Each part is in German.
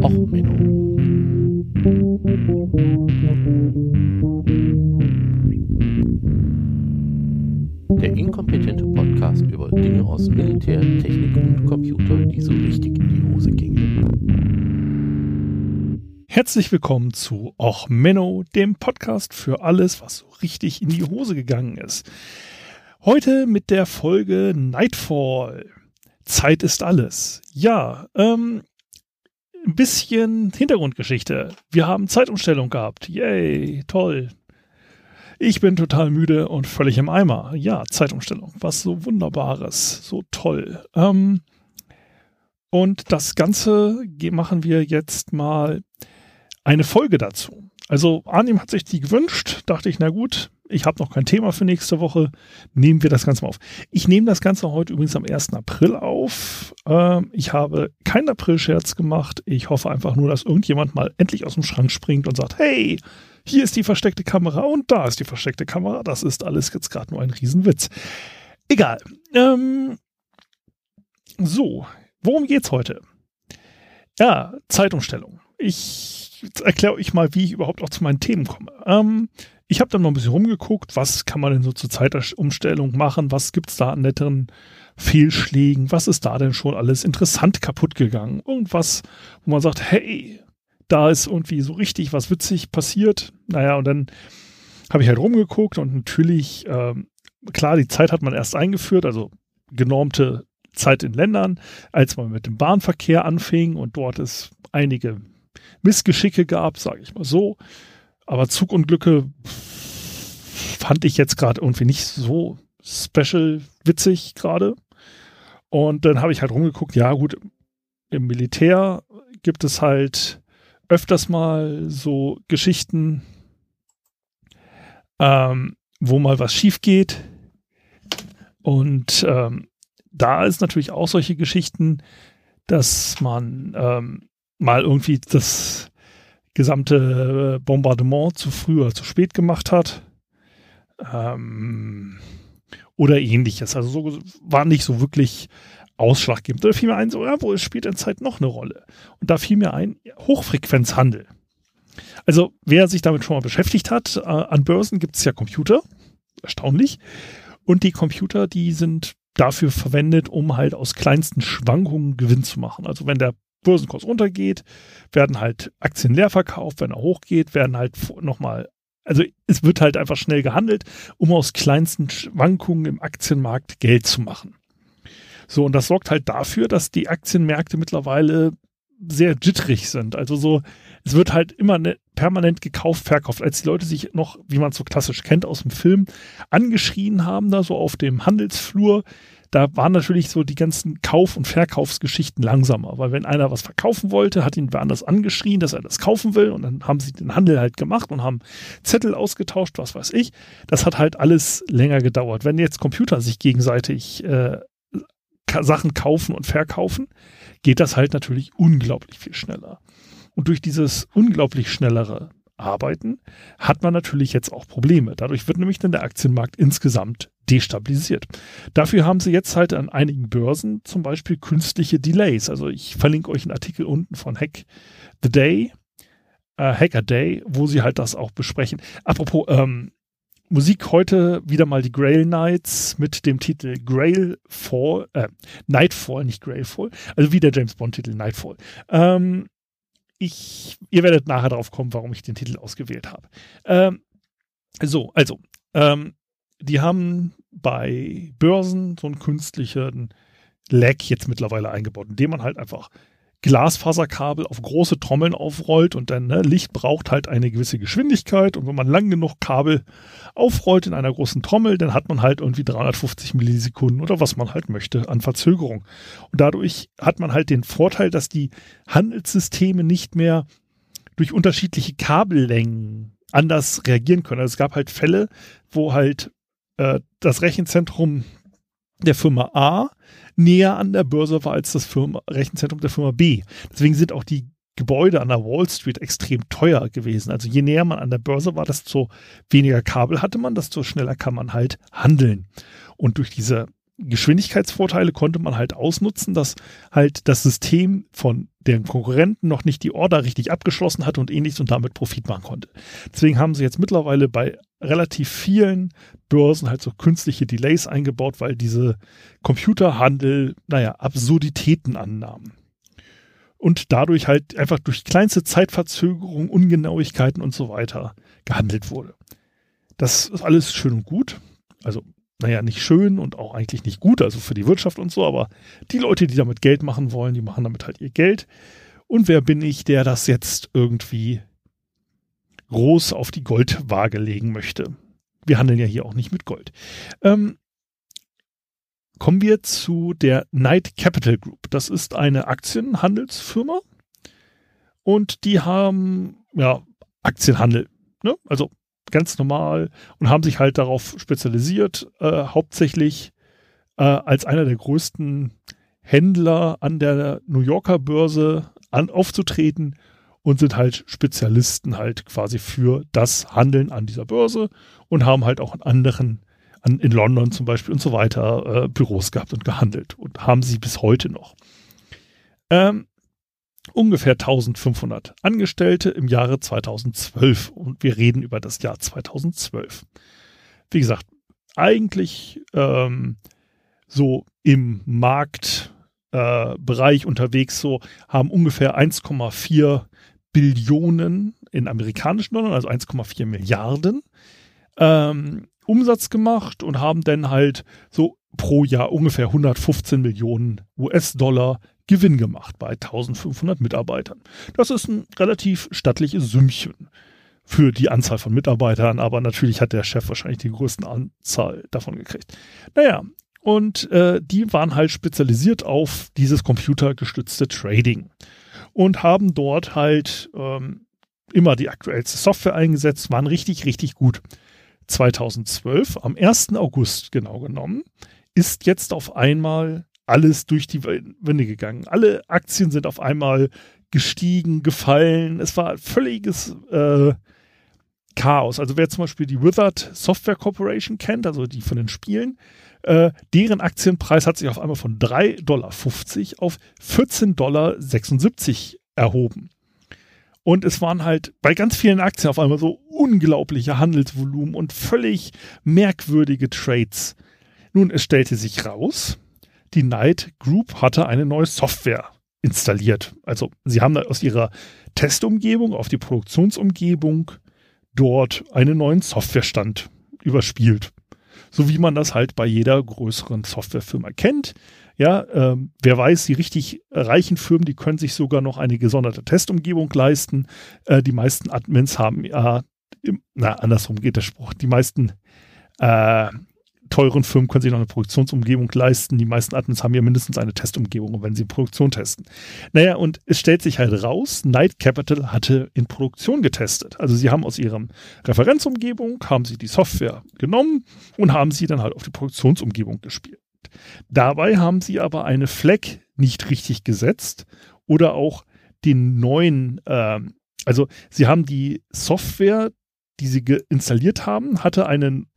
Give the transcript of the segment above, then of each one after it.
Och, Menno. Der inkompetente Podcast über Dinge aus Militär, Technik und Computer, die so richtig in die Hose gingen. Herzlich willkommen zu Och Menno, dem Podcast für alles, was so richtig in die Hose gegangen ist. Heute mit der Folge Nightfall. Zeit ist alles. Ja, ähm, ein bisschen Hintergrundgeschichte. Wir haben Zeitumstellung gehabt. Yay, toll. Ich bin total müde und völlig im Eimer. Ja, Zeitumstellung. Was so Wunderbares. So toll. Ähm, und das Ganze machen wir jetzt mal eine Folge dazu. Also Arnim hat sich die gewünscht. Dachte ich, na gut, ich habe noch kein Thema für nächste Woche. Nehmen wir das Ganze mal auf. Ich nehme das Ganze heute übrigens am 1. April auf. Ähm, ich habe keinen April-Scherz gemacht. Ich hoffe einfach nur, dass irgendjemand mal endlich aus dem Schrank springt und sagt, hey, hier ist die versteckte Kamera und da ist die versteckte Kamera. Das ist alles jetzt gerade nur ein Riesenwitz. Egal. Ähm, so, worum geht's heute? Ja, Zeitumstellung. Ich erkläre euch mal, wie ich überhaupt auch zu meinen Themen komme. Ähm, ich habe dann noch ein bisschen rumgeguckt, was kann man denn so zur Zeitumstellung machen, was gibt es da an netteren Fehlschlägen, was ist da denn schon alles interessant kaputt gegangen? Irgendwas, wo man sagt, hey, da ist irgendwie so richtig was witzig passiert. Naja, und dann habe ich halt rumgeguckt und natürlich, ähm, klar, die Zeit hat man erst eingeführt, also genormte Zeit in Ländern, als man mit dem Bahnverkehr anfing und dort es einige Missgeschicke gab, sage ich mal so. Aber Zugunglücke fand ich jetzt gerade irgendwie nicht so special witzig gerade. Und dann habe ich halt rumgeguckt, ja gut, im Militär gibt es halt öfters mal so Geschichten, ähm, wo mal was schief geht. Und ähm, da ist natürlich auch solche Geschichten, dass man ähm, mal irgendwie das gesamte äh, Bombardement zu früh oder zu spät gemacht hat. Ähm, oder ähnliches. Also so war nicht so wirklich ausschlaggebend. Da fiel mir ein, so, ja, wo spielt in Zeit noch eine Rolle? Und da fiel mir ein, Hochfrequenzhandel. Also wer sich damit schon mal beschäftigt hat, äh, an Börsen gibt es ja Computer, erstaunlich. Und die Computer, die sind dafür verwendet, um halt aus kleinsten Schwankungen Gewinn zu machen. Also wenn der Börsenkurs runtergeht, werden halt Aktien leer verkauft, wenn er hochgeht, werden halt nochmal, also es wird halt einfach schnell gehandelt, um aus kleinsten Schwankungen im Aktienmarkt Geld zu machen. So, und das sorgt halt dafür, dass die Aktienmärkte mittlerweile sehr jitterig sind. Also so, es wird halt immer ne, permanent gekauft, verkauft. Als die Leute sich noch, wie man es so klassisch kennt aus dem Film, angeschrien haben, da so auf dem Handelsflur, da waren natürlich so die ganzen Kauf- und Verkaufsgeschichten langsamer, weil wenn einer was verkaufen wollte, hat ihn wer anders angeschrien, dass er das kaufen will und dann haben sie den Handel halt gemacht und haben Zettel ausgetauscht, was weiß ich. Das hat halt alles länger gedauert. Wenn jetzt Computer sich gegenseitig äh, Sachen kaufen und verkaufen, geht das halt natürlich unglaublich viel schneller. Und durch dieses unglaublich schnellere Arbeiten hat man natürlich jetzt auch Probleme. Dadurch wird nämlich dann der Aktienmarkt insgesamt destabilisiert. Dafür haben sie jetzt halt an einigen Börsen zum Beispiel künstliche Delays. Also ich verlinke euch einen Artikel unten von Hack the Day, äh, Hacker Day, wo sie halt das auch besprechen. Apropos ähm, Musik heute wieder mal die Grail Knights mit dem Titel Grail Fall, äh, Nightfall, nicht Grail Fall, also wie der James Bond Titel Nightfall. Ähm, ich, ihr werdet nachher darauf kommen, warum ich den Titel ausgewählt habe. Ähm, so, also, ähm, die haben bei Börsen so einen künstlichen Lag jetzt mittlerweile eingebaut, indem man halt einfach Glasfaserkabel auf große Trommeln aufrollt und dann ne, Licht braucht halt eine gewisse Geschwindigkeit und wenn man lang genug Kabel aufrollt in einer großen Trommel, dann hat man halt irgendwie 350 Millisekunden oder was man halt möchte an Verzögerung. Und dadurch hat man halt den Vorteil, dass die Handelssysteme nicht mehr durch unterschiedliche Kabellängen anders reagieren können. Also es gab halt Fälle, wo halt äh, das Rechenzentrum der Firma A näher an der Börse war als das Firma, Rechenzentrum der Firma B. Deswegen sind auch die Gebäude an der Wall Street extrem teuer gewesen. Also je näher man an der Börse war, desto weniger Kabel hatte man, desto schneller kann man halt handeln. Und durch diese Geschwindigkeitsvorteile konnte man halt ausnutzen, dass halt das System von den Konkurrenten noch nicht die Order richtig abgeschlossen hatte und ähnliches und damit Profit machen konnte. Deswegen haben sie jetzt mittlerweile bei relativ vielen Börsen halt so künstliche Delays eingebaut, weil diese Computerhandel, naja, Absurditäten annahmen. Und dadurch halt einfach durch kleinste Zeitverzögerung, Ungenauigkeiten und so weiter gehandelt wurde. Das ist alles schön und gut. Also naja, nicht schön und auch eigentlich nicht gut, also für die Wirtschaft und so, aber die Leute, die damit Geld machen wollen, die machen damit halt ihr Geld. Und wer bin ich, der das jetzt irgendwie groß auf die Goldwaage legen möchte? Wir handeln ja hier auch nicht mit Gold. Ähm, kommen wir zu der Knight Capital Group. Das ist eine Aktienhandelsfirma und die haben ja Aktienhandel. Ne? Also ganz normal und haben sich halt darauf spezialisiert, äh, hauptsächlich äh, als einer der größten Händler an der New Yorker Börse an, aufzutreten und sind halt Spezialisten halt quasi für das Handeln an dieser Börse und haben halt auch in anderen, an, in London zum Beispiel und so weiter, äh, Büros gehabt und gehandelt und haben sie bis heute noch. Ähm, ungefähr 1500 Angestellte im Jahre 2012 und wir reden über das Jahr 2012. Wie gesagt, eigentlich ähm, so im Marktbereich äh, unterwegs, so haben ungefähr 1,4 Billionen in amerikanischen Dollar, also 1,4 Milliarden ähm, Umsatz gemacht und haben dann halt so pro Jahr ungefähr 115 Millionen US-Dollar Gewinn gemacht bei 1500 Mitarbeitern. Das ist ein relativ stattliches Sümmchen für die Anzahl von Mitarbeitern, aber natürlich hat der Chef wahrscheinlich die größten Anzahl davon gekriegt. Naja, und äh, die waren halt spezialisiert auf dieses computergestützte Trading und haben dort halt ähm, immer die aktuellste Software eingesetzt, waren richtig, richtig gut. 2012, am 1. August genau genommen, ist jetzt auf einmal alles durch die Wände gegangen. Alle Aktien sind auf einmal gestiegen, gefallen. Es war völliges äh, Chaos. Also wer zum Beispiel die Wizard Software Corporation kennt, also die von den Spielen, äh, deren Aktienpreis hat sich auf einmal von 3,50 Dollar auf 14,76 Dollar erhoben. Und es waren halt bei ganz vielen Aktien auf einmal so unglaubliche Handelsvolumen und völlig merkwürdige Trades. Nun, es stellte sich raus, die Knight Group hatte eine neue Software installiert. Also sie haben aus ihrer Testumgebung auf die Produktionsumgebung dort einen neuen Softwarestand überspielt. So wie man das halt bei jeder größeren Softwarefirma kennt. Ja, ähm, wer weiß, die richtig reichen Firmen, die können sich sogar noch eine gesonderte Testumgebung leisten. Äh, die meisten Admins haben ja, na, andersrum geht der Spruch, die meisten äh, teuren Firmen können sich noch eine Produktionsumgebung leisten. Die meisten Admins haben ja mindestens eine Testumgebung, wenn sie Produktion testen. Naja, und es stellt sich halt raus, Night Capital hatte in Produktion getestet. Also sie haben aus ihrem Referenzumgebung, haben sie die Software genommen und haben sie dann halt auf die Produktionsumgebung gespielt. Dabei haben sie aber eine Flag nicht richtig gesetzt oder auch den neuen, äh, also sie haben die Software, die sie installiert haben, hatte einen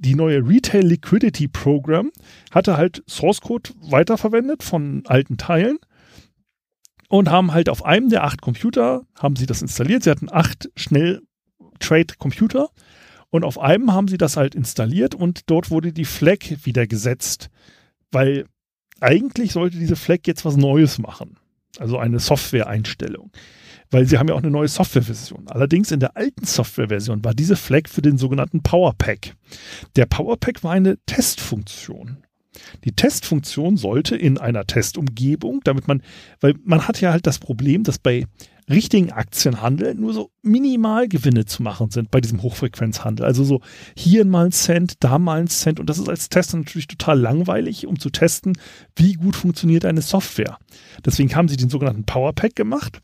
die neue Retail Liquidity Program hatte halt Source Code weiterverwendet von alten Teilen und haben halt auf einem der acht Computer haben sie das installiert. Sie hatten acht schnell Trade Computer und auf einem haben sie das halt installiert und dort wurde die Flag wieder gesetzt, weil eigentlich sollte diese Flag jetzt was Neues machen. Also eine Software-Einstellung weil sie haben ja auch eine neue Softwareversion. Allerdings in der alten Softwareversion war diese Flag für den sogenannten Power Pack. Der Power Pack war eine Testfunktion. Die Testfunktion sollte in einer Testumgebung, damit man, weil man hat ja halt das Problem, dass bei richtigen Aktienhandel nur so Minimalgewinne zu machen sind bei diesem Hochfrequenzhandel. Also so hier mal ein Cent, da mal ein Cent. Und das ist als Tester natürlich total langweilig, um zu testen, wie gut funktioniert eine Software. Deswegen haben sie den sogenannten Power Pack gemacht.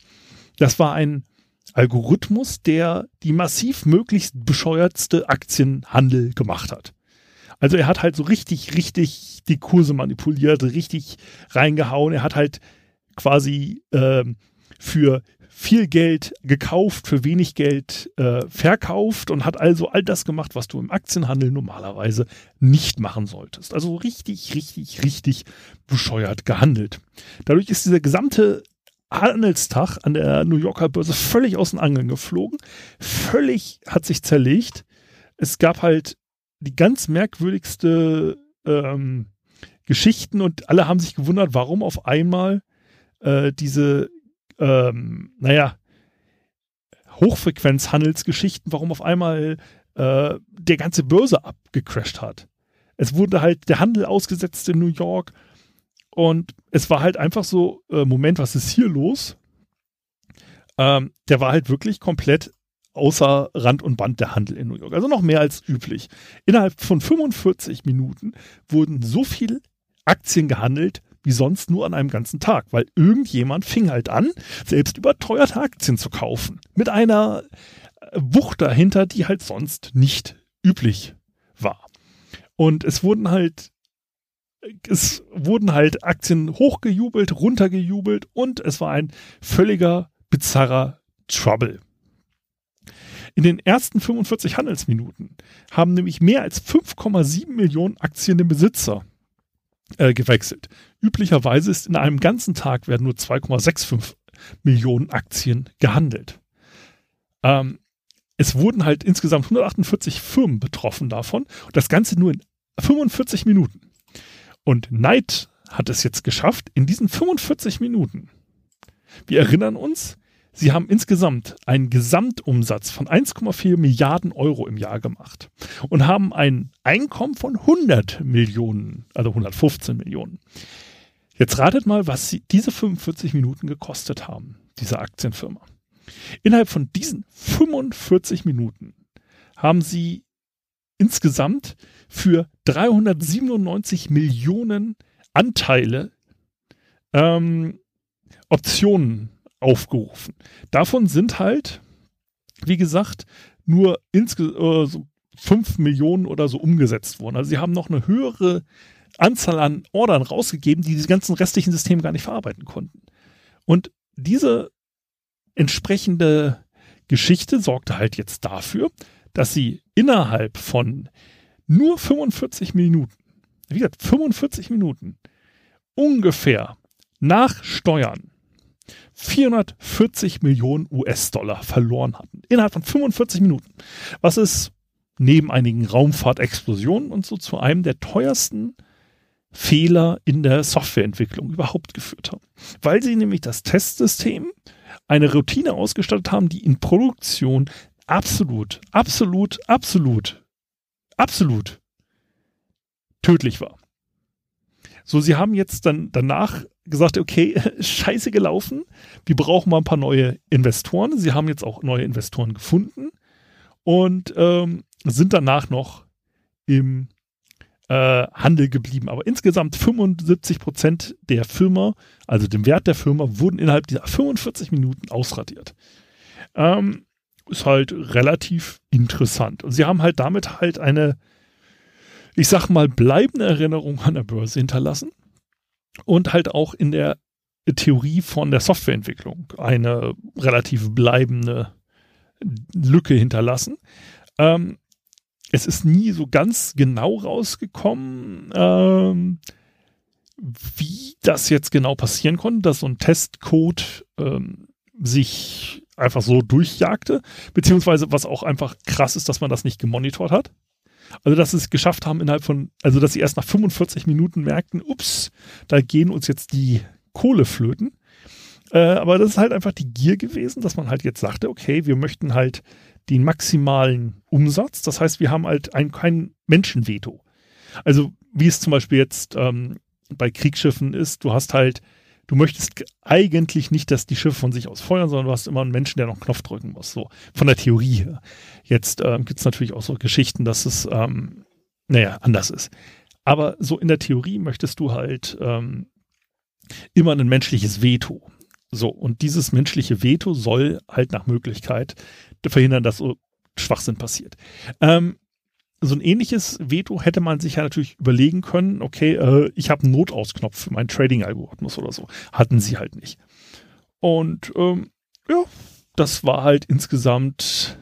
Das war ein Algorithmus, der die massiv möglichst bescheuertste Aktienhandel gemacht hat. Also er hat halt so richtig, richtig die Kurse manipuliert, richtig reingehauen. Er hat halt quasi äh, für viel Geld gekauft, für wenig Geld äh, verkauft und hat also all das gemacht, was du im Aktienhandel normalerweise nicht machen solltest. Also richtig, richtig, richtig bescheuert gehandelt. Dadurch ist dieser gesamte Handelstag an der New Yorker Börse völlig aus den Angeln geflogen, völlig hat sich zerlegt. Es gab halt die ganz merkwürdigste ähm, Geschichten und alle haben sich gewundert, warum auf einmal äh, diese ähm, naja, Hochfrequenzhandelsgeschichten, warum auf einmal äh, der ganze Börse abgecrashed hat. Es wurde halt der Handel ausgesetzt in New York und es war halt einfach so, äh, Moment, was ist hier los? Ähm, der war halt wirklich komplett außer Rand und Band der Handel in New York. Also noch mehr als üblich. Innerhalb von 45 Minuten wurden so viele Aktien gehandelt wie sonst nur an einem ganzen Tag, weil irgendjemand fing halt an, selbst überteuerte Aktien zu kaufen. Mit einer äh, Wucht dahinter, die halt sonst nicht üblich war. Und es wurden halt es wurden halt Aktien hochgejubelt, runtergejubelt und es war ein völliger bizarrer Trouble. In den ersten 45 Handelsminuten haben nämlich mehr als 5,7 Millionen Aktien den Besitzer äh, gewechselt. Üblicherweise ist in einem ganzen Tag werden nur 2,65 Millionen Aktien gehandelt. Ähm, es wurden halt insgesamt 148 Firmen betroffen davon und das Ganze nur in 45 Minuten. Und Knight hat es jetzt geschafft, in diesen 45 Minuten. Wir erinnern uns, Sie haben insgesamt einen Gesamtumsatz von 1,4 Milliarden Euro im Jahr gemacht und haben ein Einkommen von 100 Millionen, also 115 Millionen. Jetzt ratet mal, was sie diese 45 Minuten gekostet haben, diese Aktienfirma. Innerhalb von diesen 45 Minuten haben sie insgesamt für 397 Millionen Anteile ähm, Optionen aufgerufen. Davon sind halt, wie gesagt, nur insgesamt äh, so 5 Millionen oder so umgesetzt worden. Also sie haben noch eine höhere Anzahl an Ordern rausgegeben, die diese ganzen restlichen Systeme gar nicht verarbeiten konnten. Und diese entsprechende Geschichte sorgte halt jetzt dafür, dass sie innerhalb von nur 45 Minuten, wie gesagt, 45 Minuten, ungefähr nach Steuern 440 Millionen US-Dollar verloren hatten. Innerhalb von 45 Minuten. Was es neben einigen Raumfahrtexplosionen und so zu einem der teuersten Fehler in der Softwareentwicklung überhaupt geführt haben. Weil sie nämlich das Testsystem eine Routine ausgestattet haben, die in Produktion absolut, absolut, absolut, absolut tödlich war. So, sie haben jetzt dann danach gesagt, okay, scheiße gelaufen, wir brauchen mal ein paar neue Investoren. Sie haben jetzt auch neue Investoren gefunden und ähm, sind danach noch im äh, Handel geblieben. Aber insgesamt 75 Prozent der Firma, also dem Wert der Firma, wurden innerhalb dieser 45 Minuten ausradiert. Ähm, ist halt relativ interessant. Und sie haben halt damit halt eine ich sag mal, bleibende Erinnerung an der Börse hinterlassen und halt auch in der Theorie von der Softwareentwicklung eine relativ bleibende Lücke hinterlassen. Ähm, es ist nie so ganz genau rausgekommen, ähm, wie das jetzt genau passieren konnte, dass so ein Testcode ähm, sich einfach so durchjagte, beziehungsweise was auch einfach krass ist, dass man das nicht gemonitort hat. Also, dass sie es geschafft haben innerhalb von, also, dass sie erst nach 45 Minuten merkten, ups, da gehen uns jetzt die Kohle flöten. Äh, aber das ist halt einfach die Gier gewesen, dass man halt jetzt sagte, okay, wir möchten halt den maximalen Umsatz. Das heißt, wir haben halt ein, kein Menschenveto. Also, wie es zum Beispiel jetzt ähm, bei Kriegsschiffen ist, du hast halt du möchtest eigentlich nicht, dass die Schiffe von sich aus feuern, sondern du hast immer einen Menschen, der noch einen Knopf drücken muss. So von der Theorie her. Jetzt ähm, gibt es natürlich auch so Geschichten, dass es, ähm, naja, anders ist. Aber so in der Theorie möchtest du halt ähm, immer ein menschliches Veto. So, und dieses menschliche Veto soll halt nach Möglichkeit verhindern, dass so Schwachsinn passiert. Ähm, so ein ähnliches Veto hätte man sich ja natürlich überlegen können, okay, äh, ich habe einen Notausknopf für meinen Trading-Algorithmus oder so. Hatten sie halt nicht. Und ähm, ja, das war halt insgesamt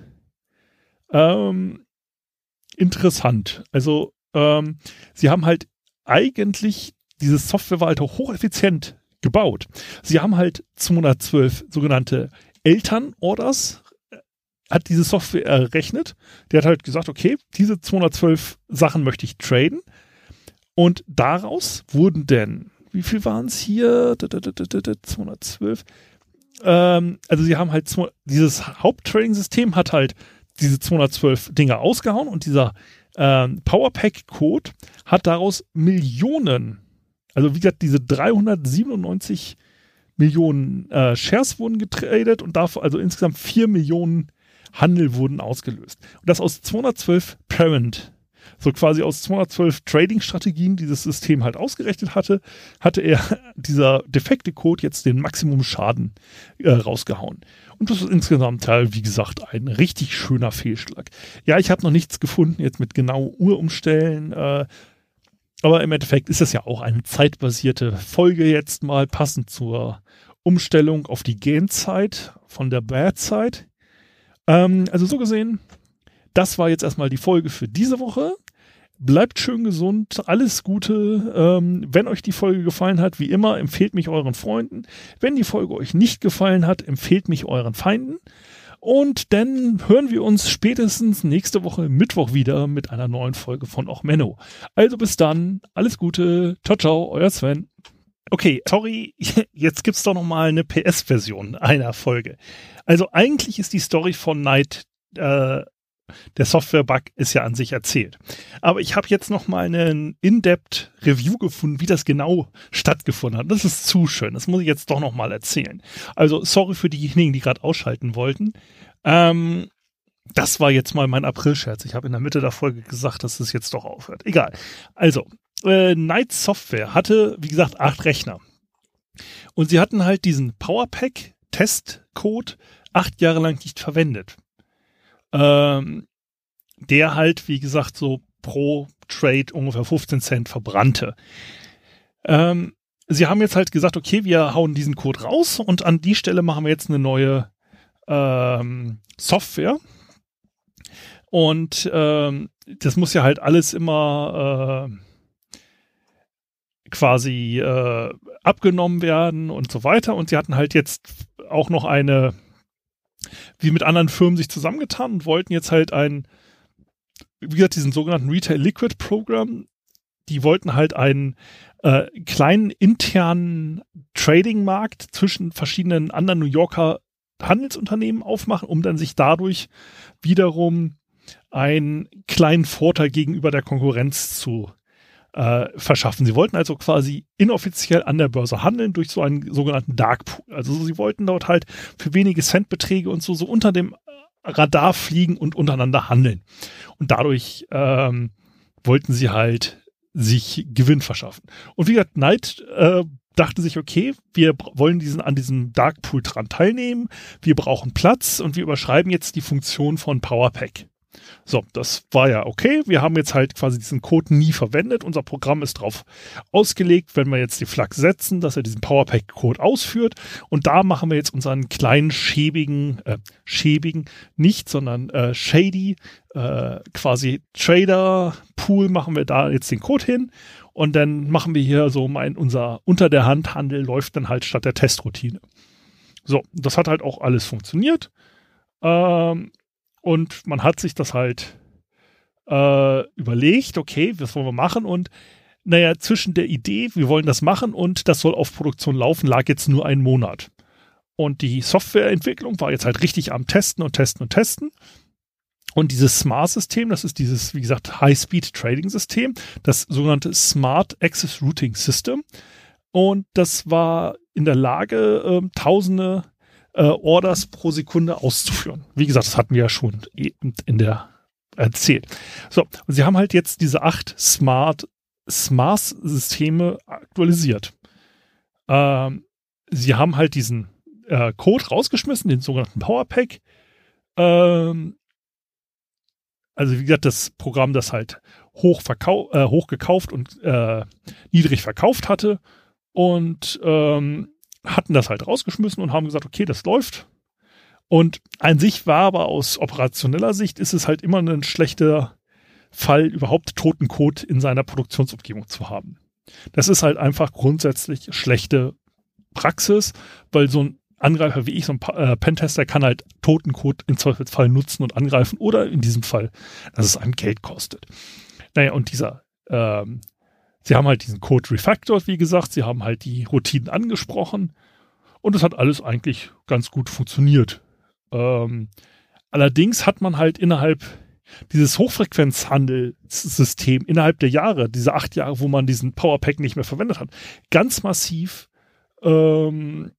ähm, interessant. Also ähm, sie haben halt eigentlich, diese Software war halt auch hocheffizient gebaut. Sie haben halt 212 sogenannte Elternorders hat diese Software errechnet. Der hat halt gesagt, okay, diese 212 Sachen möchte ich traden. Und daraus wurden denn, wie viel waren es hier? 212. Ähm, also sie haben halt, dieses Haupttrading-System hat halt diese 212 Dinge ausgehauen und dieser ähm, Powerpack-Code hat daraus Millionen, also wie gesagt, diese 397 Millionen äh, Shares wurden getradet und dafür also insgesamt 4 Millionen Handel wurden ausgelöst. Und das aus 212 Parent so quasi aus 212 Trading-Strategien, die das System halt ausgerechnet hatte, hatte er dieser defekte Code jetzt den Maximum Schaden äh, rausgehauen. Und das ist insgesamt halt, wie gesagt, ein richtig schöner Fehlschlag. Ja, ich habe noch nichts gefunden jetzt mit genau Uhrumstellen, äh, aber im Endeffekt ist das ja auch eine zeitbasierte Folge jetzt mal passend zur Umstellung auf die Genzeit von der Bad-Zeit. Ähm, also so gesehen, das war jetzt erstmal die Folge für diese Woche. Bleibt schön gesund, alles Gute. Ähm, wenn euch die Folge gefallen hat, wie immer, empfehlt mich euren Freunden. Wenn die Folge euch nicht gefallen hat, empfehlt mich euren Feinden. Und dann hören wir uns spätestens nächste Woche Mittwoch wieder mit einer neuen Folge von Och Menno. Also bis dann, alles Gute, ciao ciao, euer Sven. Okay, sorry, jetzt gibt's doch noch mal eine PS-Version einer Folge. Also eigentlich ist die Story von Night äh, der Software-Bug ist ja an sich erzählt. Aber ich habe jetzt noch mal einen In-Depth Review gefunden, wie das genau stattgefunden hat. Das ist zu schön. Das muss ich jetzt doch noch mal erzählen. Also sorry für diejenigen, die gerade ausschalten wollten. Ähm, das war jetzt mal mein April-Scherz. Ich habe in der Mitte der Folge gesagt, dass es jetzt doch aufhört. Egal. Also, äh, Night Software hatte, wie gesagt, acht Rechner. Und sie hatten halt diesen PowerPack-Testcode acht Jahre lang nicht verwendet ähm, der halt, wie gesagt, so pro Trade ungefähr 15 Cent verbrannte. Ähm, sie haben jetzt halt gesagt, okay, wir hauen diesen Code raus und an die Stelle machen wir jetzt eine neue ähm, Software. Und ähm, das muss ja halt alles immer äh, quasi äh, abgenommen werden und so weiter. Und sie hatten halt jetzt auch noch eine wie mit anderen Firmen sich zusammengetan und wollten jetzt halt ein, wie gesagt, diesen sogenannten Retail Liquid Program, die wollten halt einen äh, kleinen internen Trading-Markt zwischen verschiedenen anderen New Yorker Handelsunternehmen aufmachen, um dann sich dadurch wiederum einen kleinen Vorteil gegenüber der Konkurrenz zu äh, verschaffen. Sie wollten also quasi inoffiziell an der Börse handeln durch so einen sogenannten Dark Pool. Also sie wollten dort halt für wenige Centbeträge und so, so unter dem Radar fliegen und untereinander handeln. Und dadurch ähm, wollten sie halt sich Gewinn verschaffen. Und wie gesagt, Knight äh, dachte sich, okay, wir wollen diesen an diesem Dark Pool dran teilnehmen, wir brauchen Platz und wir überschreiben jetzt die Funktion von PowerPack. So, das war ja okay. Wir haben jetzt halt quasi diesen Code nie verwendet. Unser Programm ist darauf ausgelegt, wenn wir jetzt die Flagge setzen, dass er diesen PowerPack-Code ausführt. Und da machen wir jetzt unseren kleinen schäbigen, äh, schäbigen, nicht, sondern äh, shady, äh, quasi Trader-Pool machen wir da jetzt den Code hin. Und dann machen wir hier so mein, unser unter der Hand Handel läuft dann halt statt der Testroutine. So, das hat halt auch alles funktioniert. Ähm, und man hat sich das halt äh, überlegt, okay, was wollen wir machen? Und naja, zwischen der Idee, wir wollen das machen und das soll auf Produktion laufen, lag jetzt nur ein Monat. Und die Softwareentwicklung war jetzt halt richtig am Testen und Testen und Testen. Und dieses Smart-System, das ist dieses, wie gesagt, High-Speed-Trading-System, das sogenannte Smart Access Routing System. Und das war in der Lage, äh, tausende äh, Orders pro Sekunde auszuführen. Wie gesagt, das hatten wir ja schon in der erzählt. So, und sie haben halt jetzt diese acht Smart Smart-Systeme aktualisiert. Ähm, sie haben halt diesen äh, Code rausgeschmissen, den sogenannten Powerpack. Ähm, also wie gesagt, das Programm, das halt hoch, äh, hoch gekauft und äh, niedrig verkauft hatte. Und ähm, hatten das halt rausgeschmissen und haben gesagt, okay, das läuft. Und an sich war aber aus operationeller Sicht ist es halt immer ein schlechter Fall, überhaupt toten Code in seiner Produktionsumgebung zu haben. Das ist halt einfach grundsätzlich schlechte Praxis, weil so ein Angreifer wie ich, so ein äh, Pentester, kann halt toten Code im Zweifelsfall nutzen und angreifen oder in diesem Fall, dass es einem Geld kostet. Naja, und dieser, ähm, sie haben halt diesen Code refactored, wie gesagt, sie haben halt die Routinen angesprochen und es hat alles eigentlich ganz gut funktioniert. Ähm, allerdings hat man halt innerhalb dieses Hochfrequenzhandelssystem innerhalb der Jahre, diese acht Jahre, wo man diesen Powerpack nicht mehr verwendet hat, ganz massiv ähm,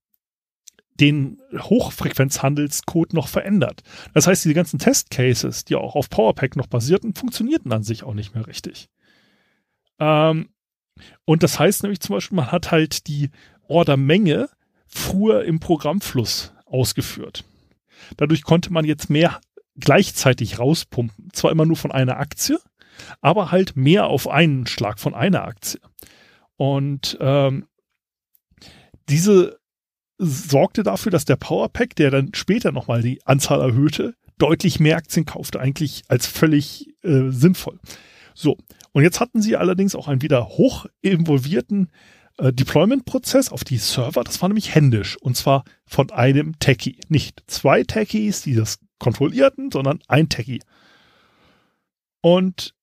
den Hochfrequenzhandelscode noch verändert. Das heißt, diese ganzen Testcases, die auch auf PowerPack noch basierten, funktionierten an sich auch nicht mehr richtig. Ähm, und das heißt nämlich zum Beispiel, man hat halt die Ordermenge früher im Programmfluss ausgeführt. Dadurch konnte man jetzt mehr gleichzeitig rauspumpen. Zwar immer nur von einer Aktie, aber halt mehr auf einen Schlag von einer Aktie. Und ähm, diese sorgte dafür, dass der Powerpack, der dann später nochmal die Anzahl erhöhte, deutlich mehr Aktien kaufte, eigentlich als völlig äh, sinnvoll. So, und jetzt hatten sie allerdings auch einen wieder hoch involvierten äh, Deployment-Prozess auf die Server. Das war nämlich händisch und zwar von einem Techie. Nicht zwei Techies, die das kontrollierten, sondern ein Techie. Und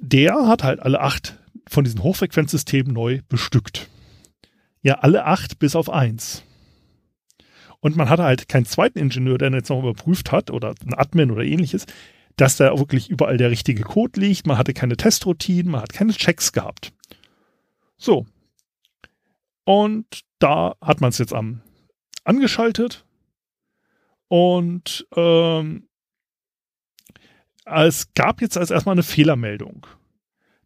der hat halt alle acht von diesen Hochfrequenzsystemen neu bestückt. Ja, alle acht bis auf eins. Und man hatte halt keinen zweiten Ingenieur, der jetzt noch überprüft hat oder ein Admin oder ähnliches, dass da wirklich überall der richtige Code liegt. Man hatte keine Testroutinen, man hat keine Checks gehabt. So. Und da hat man es jetzt am angeschaltet und ähm, es gab jetzt als erstmal eine Fehlermeldung.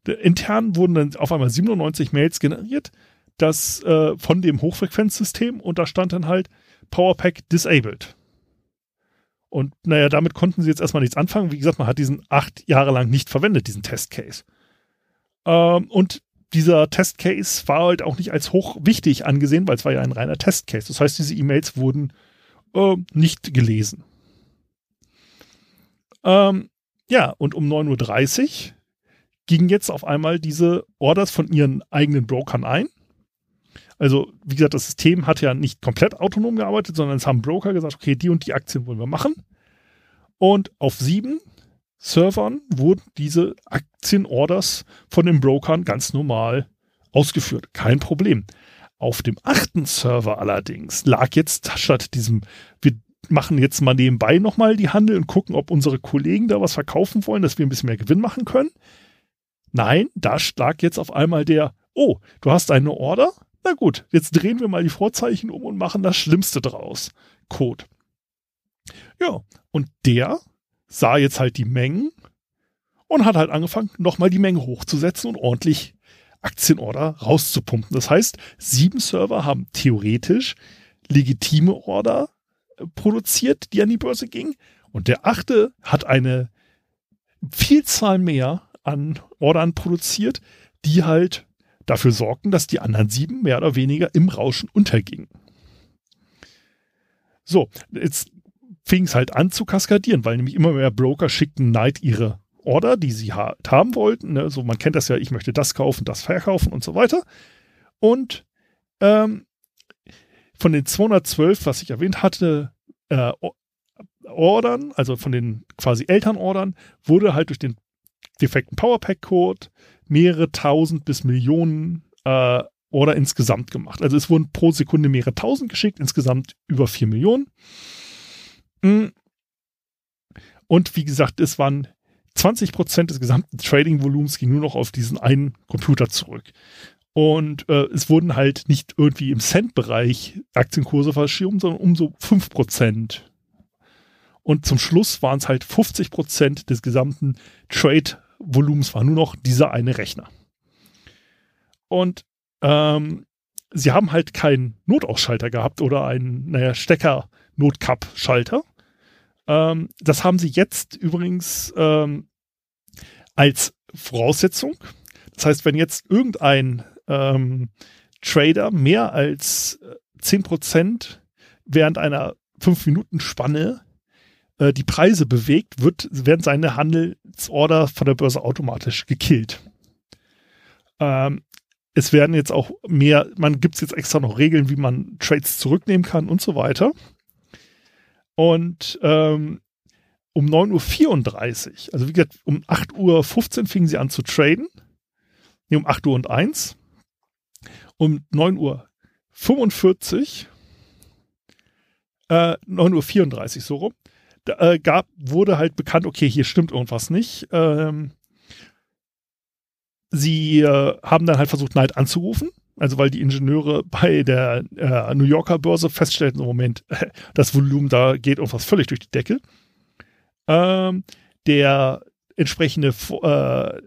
Intern wurden dann auf einmal 97 Mails generiert, das äh, von dem Hochfrequenzsystem und da stand dann halt, Powerpack disabled. Und naja, damit konnten sie jetzt erstmal nichts anfangen. Wie gesagt, man hat diesen acht Jahre lang nicht verwendet, diesen Testcase. Ähm, und dieser Testcase war halt auch nicht als hoch wichtig angesehen, weil es war ja ein reiner Testcase. Das heißt, diese E-Mails wurden äh, nicht gelesen. Ähm, ja, und um 9.30 Uhr gingen jetzt auf einmal diese Orders von ihren eigenen Brokern ein. Also, wie gesagt, das System hat ja nicht komplett autonom gearbeitet, sondern es haben Broker gesagt, okay, die und die Aktien wollen wir machen. Und auf sieben Servern wurden diese Aktienorders von den Brokern ganz normal ausgeführt. Kein Problem. Auf dem achten Server allerdings lag jetzt statt diesem, wir machen jetzt mal nebenbei nochmal die Handel und gucken, ob unsere Kollegen da was verkaufen wollen, dass wir ein bisschen mehr Gewinn machen können. Nein, da lag jetzt auf einmal der, oh, du hast eine Order, na gut, jetzt drehen wir mal die Vorzeichen um und machen das Schlimmste draus. Code. Ja, und der sah jetzt halt die Mengen und hat halt angefangen, nochmal die Menge hochzusetzen und ordentlich Aktienorder rauszupumpen. Das heißt, sieben Server haben theoretisch legitime Order äh, produziert, die an die Börse gingen. Und der achte hat eine Vielzahl mehr an Ordern produziert, die halt dafür sorgten, dass die anderen sieben mehr oder weniger im Rauschen untergingen. So, jetzt fing es halt an zu kaskadieren, weil nämlich immer mehr Broker schickten Night ihre Order, die sie ha haben wollten. Ne? So, man kennt das ja, ich möchte das kaufen, das verkaufen und so weiter. Und ähm, von den 212, was ich erwähnt hatte, äh, Ordern, also von den quasi Elternordern, wurde halt durch den defekten Powerpack-Code mehrere tausend bis Millionen äh, Order insgesamt gemacht. Also es wurden pro Sekunde mehrere tausend geschickt, insgesamt über vier Millionen. Mm. Und wie gesagt, es waren 20 Prozent des gesamten Trading-Volumens ging nur noch auf diesen einen Computer zurück. Und äh, es wurden halt nicht irgendwie im Cent-Bereich Aktienkurse verschoben, sondern um so 5 Prozent. Und zum Schluss waren es halt 50 Prozent des gesamten Trade Volumens war nur noch dieser eine Rechner. Und ähm, sie haben halt keinen Notausschalter gehabt oder einen, naja, Stecker-Notcup-Schalter. Ähm, das haben sie jetzt übrigens ähm, als Voraussetzung. Das heißt, wenn jetzt irgendein ähm, Trader mehr als 10% während einer 5-Minuten-Spanne äh, die Preise bewegt, wird, werden seine Handelsorder von der Börse automatisch gekillt. Ähm, es werden jetzt auch mehr, man gibt es jetzt extra noch Regeln, wie man Trades zurücknehmen kann und so weiter. Und ähm, um 9.34 Uhr, also wie gesagt, um 8.15 Uhr fingen sie an zu traden. Nee, um 8 Uhr und 1. Um 9.45 Uhr, äh, 9.34 Uhr so rum, äh, gab, wurde halt bekannt, okay, hier stimmt irgendwas nicht. Ähm, sie äh, haben dann halt versucht, Knight anzurufen. Also weil die Ingenieure bei der äh, New Yorker Börse feststellten, im Moment, das Volumen da geht irgendwas völlig durch die Decke. Ähm, der entsprechende äh,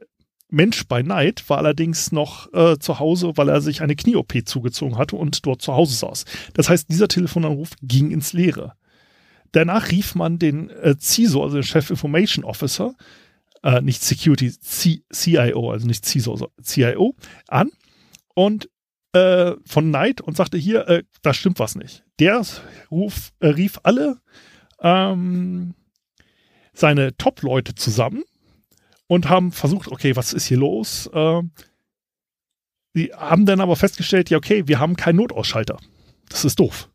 Mensch bei Knight war allerdings noch äh, zu Hause, weil er sich eine Knie-OP zugezogen hatte und dort zu Hause saß. Das heißt, dieser Telefonanruf ging ins Leere. Danach rief man den äh, CISO, also den Chef Information Officer, äh, nicht Security, C CIO, also nicht CISO, also CIO, an und äh, von Knight und sagte hier, äh, da stimmt was nicht. Der ruf, äh, rief alle ähm, seine Top-Leute zusammen und haben versucht, okay, was ist hier los? Die haben dann aber festgestellt, ja, okay, wir haben keinen Notausschalter. Das ist doof.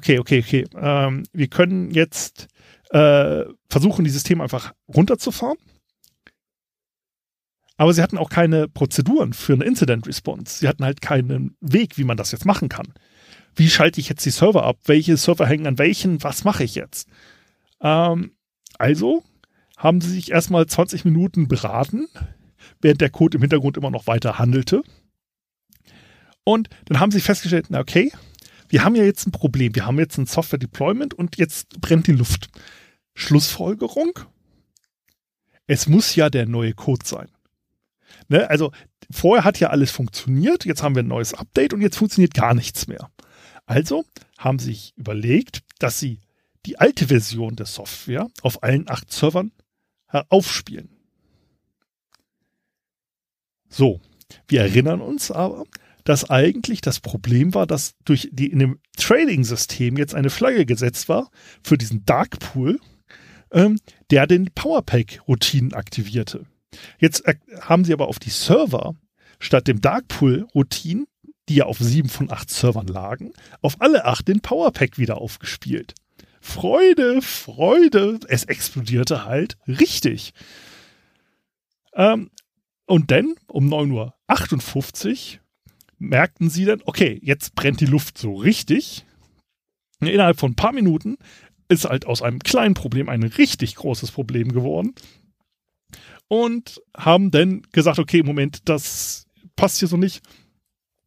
Okay, okay, okay. Ähm, wir können jetzt äh, versuchen, die Systeme einfach runterzufahren aber sie hatten auch keine Prozeduren für eine Incident Response. Sie hatten halt keinen Weg, wie man das jetzt machen kann. Wie schalte ich jetzt die Server ab? Welche Server hängen an welchen? Was mache ich jetzt? Ähm, also haben sie sich erstmal 20 Minuten beraten, während der Code im Hintergrund immer noch weiter handelte. Und dann haben sie festgestellt, na okay, wir haben ja jetzt ein Problem. Wir haben jetzt ein Software Deployment und jetzt brennt die Luft. Schlussfolgerung? Es muss ja der neue Code sein. Ne? Also vorher hat ja alles funktioniert, jetzt haben wir ein neues Update und jetzt funktioniert gar nichts mehr. Also haben sie sich überlegt, dass sie die alte Version der Software auf allen acht Servern aufspielen. So, wir erinnern uns aber, dass eigentlich das Problem war, dass durch die in dem Trading-System jetzt eine Flagge gesetzt war für diesen Dark Pool, ähm, der den Powerpack-Routinen aktivierte. Jetzt haben sie aber auf die Server statt dem Darkpool-Routine, die ja auf sieben von acht Servern lagen, auf alle acht den Powerpack wieder aufgespielt. Freude, Freude. Es explodierte halt richtig. Ähm, und dann um 9.58 Uhr merkten sie dann, okay, jetzt brennt die Luft so richtig. Innerhalb von ein paar Minuten ist halt aus einem kleinen Problem ein richtig großes Problem geworden und haben dann gesagt, okay, Moment, das passt hier so nicht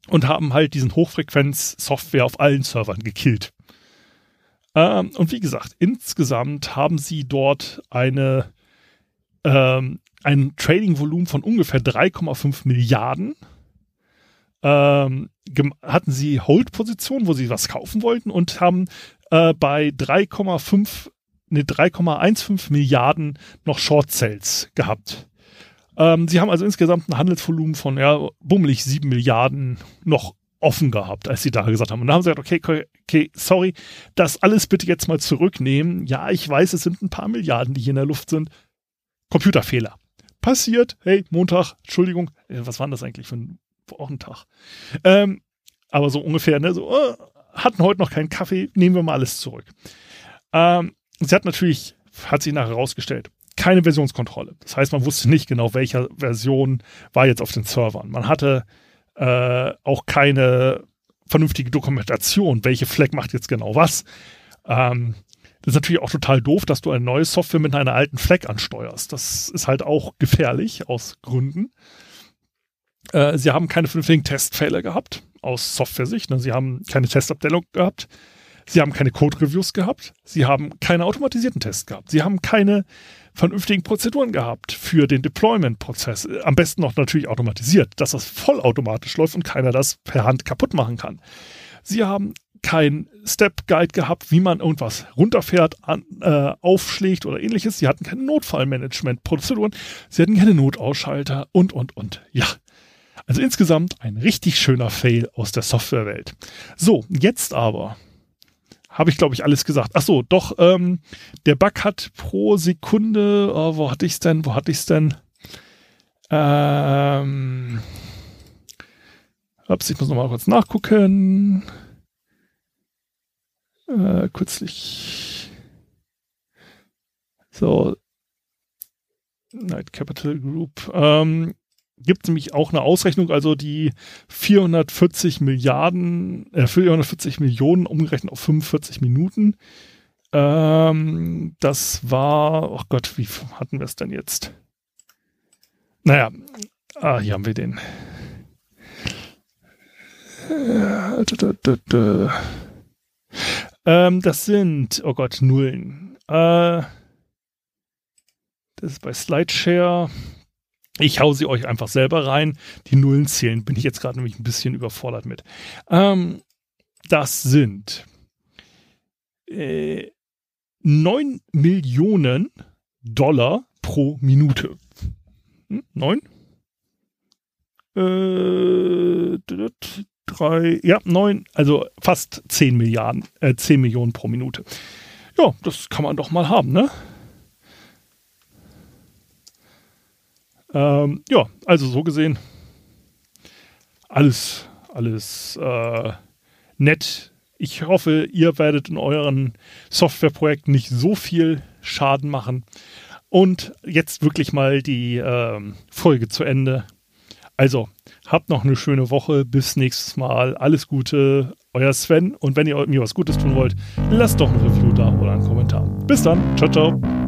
und haben halt diesen Hochfrequenz-Software auf allen Servern gekillt. Ähm, und wie gesagt, insgesamt haben sie dort eine, ähm, ein Trading-Volumen von ungefähr 3,5 Milliarden. Ähm, hatten sie Hold-Positionen, wo sie was kaufen wollten und haben äh, bei 3,5 eine 3,15 Milliarden noch Short Sales gehabt. Ähm, sie haben also insgesamt ein Handelsvolumen von ja, bummelig 7 Milliarden noch offen gehabt, als sie da gesagt haben. Und dann haben sie gesagt, okay, okay, sorry, das alles bitte jetzt mal zurücknehmen. Ja, ich weiß, es sind ein paar Milliarden, die hier in der Luft sind. Computerfehler. Passiert, hey, Montag, Entschuldigung, äh, was war das eigentlich für ein Wochentag? Ähm, aber so ungefähr, ne, so, äh, hatten heute noch keinen Kaffee, nehmen wir mal alles zurück. Ähm, sie hat natürlich, hat sich nachher herausgestellt, keine Versionskontrolle. Das heißt, man wusste nicht genau, welche Version war jetzt auf den Servern. Man hatte äh, auch keine vernünftige Dokumentation, welche Flag macht jetzt genau was. Ähm, das ist natürlich auch total doof, dass du eine neue Software mit einer alten Flag ansteuerst. Das ist halt auch gefährlich aus Gründen. Äh, sie haben keine vernünftigen Testfälle gehabt, aus Software-Sicht. Ne? Sie haben keine Testabteilung gehabt. Sie haben keine Code-Reviews gehabt. Sie haben keine automatisierten Tests gehabt. Sie haben keine vernünftigen Prozeduren gehabt für den Deployment-Prozess. Am besten noch natürlich automatisiert, dass das vollautomatisch läuft und keiner das per Hand kaputt machen kann. Sie haben kein Step-Guide gehabt, wie man irgendwas runterfährt, an, äh, aufschlägt oder ähnliches. Sie hatten keine Notfallmanagement-Prozeduren. Sie hatten keine Notausschalter und, und, und. Ja. Also insgesamt ein richtig schöner Fail aus der Softwarewelt. So, jetzt aber habe ich, glaube ich, alles gesagt. Ach so, doch, ähm, der Bug hat pro Sekunde, oh, wo hatte ich es denn, wo hatte ich es denn? Ähm, ups, ich muss nochmal kurz nachgucken. Äh, kürzlich. So. Night Capital Group. Ähm, gibt nämlich auch eine Ausrechnung, also die 440 Milliarden, äh, 440 Millionen umgerechnet auf 45 Minuten. Ähm, das war, oh Gott, wie hatten wir es denn jetzt? Naja, ah, hier haben wir den. Ähm, das sind, oh Gott, Nullen. Äh, das ist bei Slideshare. Ich hau sie euch einfach selber rein. Die Nullen zählen, bin ich jetzt gerade nämlich ein bisschen überfordert mit. Ähm, das sind äh, 9 Millionen Dollar pro Minute. Hm? 9? Äh, drei, ja, 9, also fast 10 Milliarden, äh, 10 Millionen pro Minute. Ja, das kann man doch mal haben, ne? Ähm, ja, also so gesehen, alles, alles äh, nett. Ich hoffe, ihr werdet in euren Softwareprojekten nicht so viel Schaden machen. Und jetzt wirklich mal die äh, Folge zu Ende. Also, habt noch eine schöne Woche. Bis nächstes Mal. Alles Gute, euer Sven. Und wenn ihr mir was Gutes tun wollt, lasst doch ein Review da oder einen Kommentar. Bis dann. Ciao, ciao.